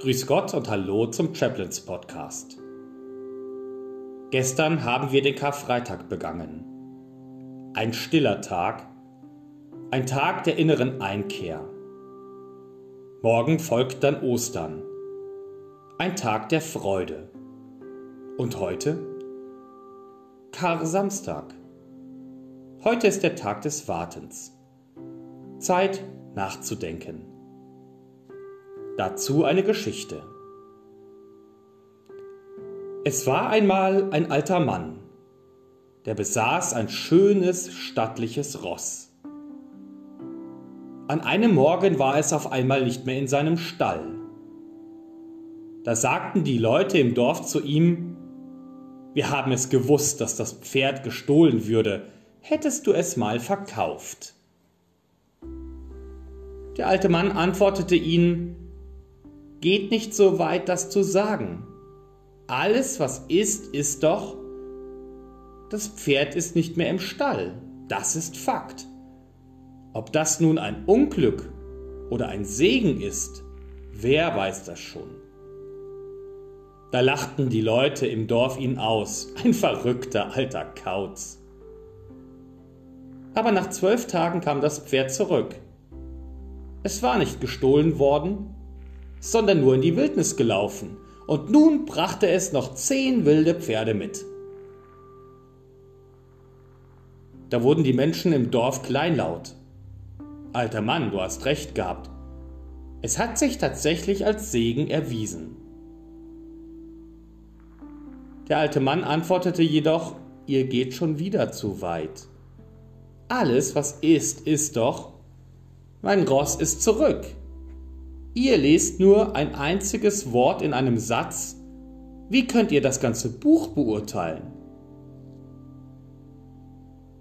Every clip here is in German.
Grüß Gott und Hallo zum Chaplains Podcast. Gestern haben wir den Karfreitag begangen. Ein stiller Tag, ein Tag der inneren Einkehr. Morgen folgt dann Ostern, ein Tag der Freude. Und heute? Kar-Samstag. Heute ist der Tag des Wartens. Zeit nachzudenken. Dazu eine Geschichte. Es war einmal ein alter Mann, der besaß ein schönes, stattliches Ross. An einem Morgen war es auf einmal nicht mehr in seinem Stall. Da sagten die Leute im Dorf zu ihm, wir haben es gewusst, dass das Pferd gestohlen würde, hättest du es mal verkauft. Der alte Mann antwortete ihnen, Geht nicht so weit, das zu sagen. Alles, was ist, ist doch, das Pferd ist nicht mehr im Stall. Das ist Fakt. Ob das nun ein Unglück oder ein Segen ist, wer weiß das schon. Da lachten die Leute im Dorf ihn aus, ein verrückter alter Kauz. Aber nach zwölf Tagen kam das Pferd zurück. Es war nicht gestohlen worden, sondern nur in die Wildnis gelaufen, und nun brachte es noch zehn wilde Pferde mit. Da wurden die Menschen im Dorf kleinlaut. Alter Mann, du hast recht gehabt. Es hat sich tatsächlich als Segen erwiesen. Der alte Mann antwortete jedoch, ihr geht schon wieder zu weit. Alles, was ist, ist doch, mein Ross ist zurück. Ihr lest nur ein einziges Wort in einem Satz. Wie könnt ihr das ganze Buch beurteilen?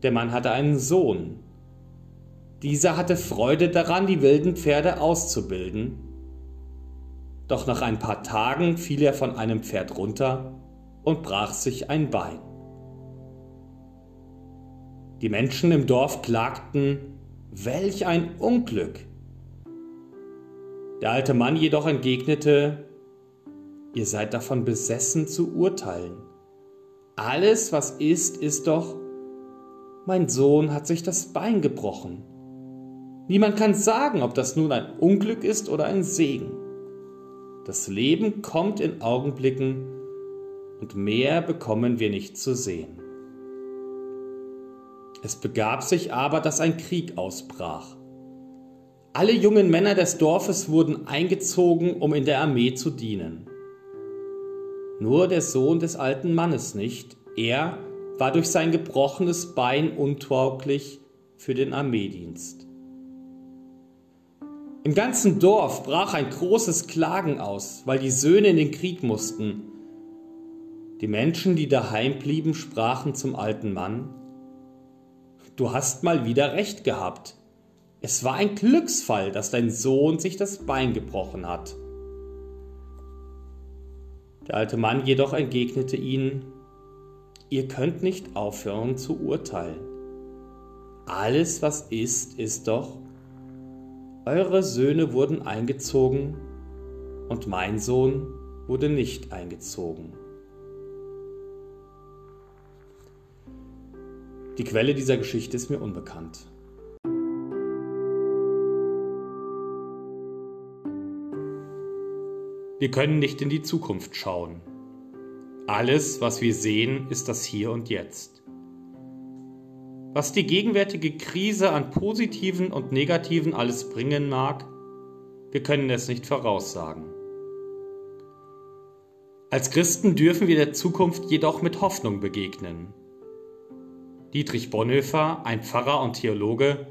Der Mann hatte einen Sohn. Dieser hatte Freude daran, die wilden Pferde auszubilden. Doch nach ein paar Tagen fiel er von einem Pferd runter und brach sich ein Bein. Die Menschen im Dorf klagten, welch ein Unglück! Der alte Mann jedoch entgegnete, ihr seid davon besessen zu urteilen. Alles, was ist, ist doch, mein Sohn hat sich das Bein gebrochen. Niemand kann sagen, ob das nun ein Unglück ist oder ein Segen. Das Leben kommt in Augenblicken und mehr bekommen wir nicht zu sehen. Es begab sich aber, dass ein Krieg ausbrach. Alle jungen Männer des Dorfes wurden eingezogen, um in der Armee zu dienen. Nur der Sohn des alten Mannes nicht, er war durch sein gebrochenes Bein untauglich für den Armeedienst. Im ganzen Dorf brach ein großes Klagen aus, weil die Söhne in den Krieg mussten. Die Menschen, die daheim blieben, sprachen zum alten Mann, Du hast mal wieder recht gehabt. Es war ein Glücksfall, dass dein Sohn sich das Bein gebrochen hat. Der alte Mann jedoch entgegnete ihnen, ihr könnt nicht aufhören zu urteilen. Alles, was ist, ist doch, eure Söhne wurden eingezogen und mein Sohn wurde nicht eingezogen. Die Quelle dieser Geschichte ist mir unbekannt. Wir können nicht in die Zukunft schauen. Alles, was wir sehen, ist das Hier und Jetzt. Was die gegenwärtige Krise an positiven und negativen alles bringen mag, wir können es nicht voraussagen. Als Christen dürfen wir der Zukunft jedoch mit Hoffnung begegnen. Dietrich Bonhoeffer, ein Pfarrer und Theologe,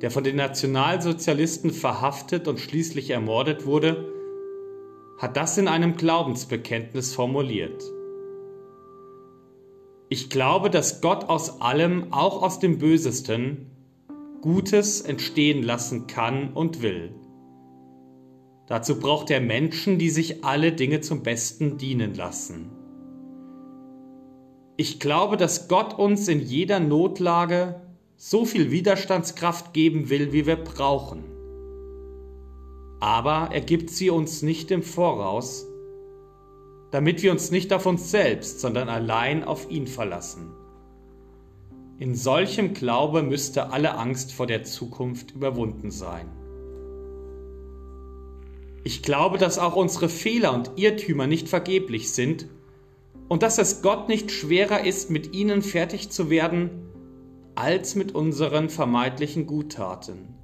der von den Nationalsozialisten verhaftet und schließlich ermordet wurde, hat das in einem Glaubensbekenntnis formuliert. Ich glaube, dass Gott aus allem, auch aus dem Bösesten, Gutes entstehen lassen kann und will. Dazu braucht er Menschen, die sich alle Dinge zum Besten dienen lassen. Ich glaube, dass Gott uns in jeder Notlage so viel Widerstandskraft geben will, wie wir brauchen. Aber er gibt sie uns nicht im Voraus, damit wir uns nicht auf uns selbst, sondern allein auf ihn verlassen. In solchem Glaube müsste alle Angst vor der Zukunft überwunden sein. Ich glaube, dass auch unsere Fehler und Irrtümer nicht vergeblich sind und dass es Gott nicht schwerer ist, mit ihnen fertig zu werden, als mit unseren vermeintlichen Guttaten.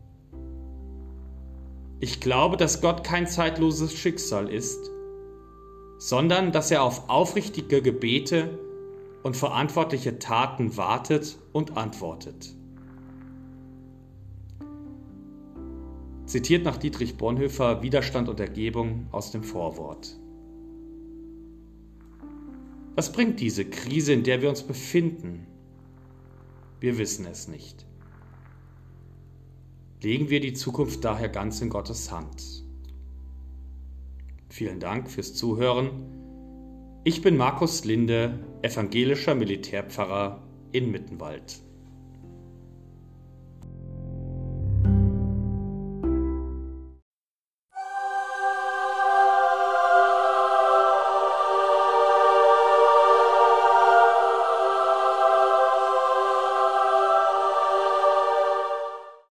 Ich glaube, dass Gott kein zeitloses Schicksal ist, sondern dass er auf aufrichtige Gebete und verantwortliche Taten wartet und antwortet. Zitiert nach Dietrich Bonhoeffer Widerstand und Ergebung aus dem Vorwort. Was bringt diese Krise, in der wir uns befinden? Wir wissen es nicht. Legen wir die Zukunft daher ganz in Gottes Hand. Vielen Dank fürs Zuhören. Ich bin Markus Linde, evangelischer Militärpfarrer in Mittenwald.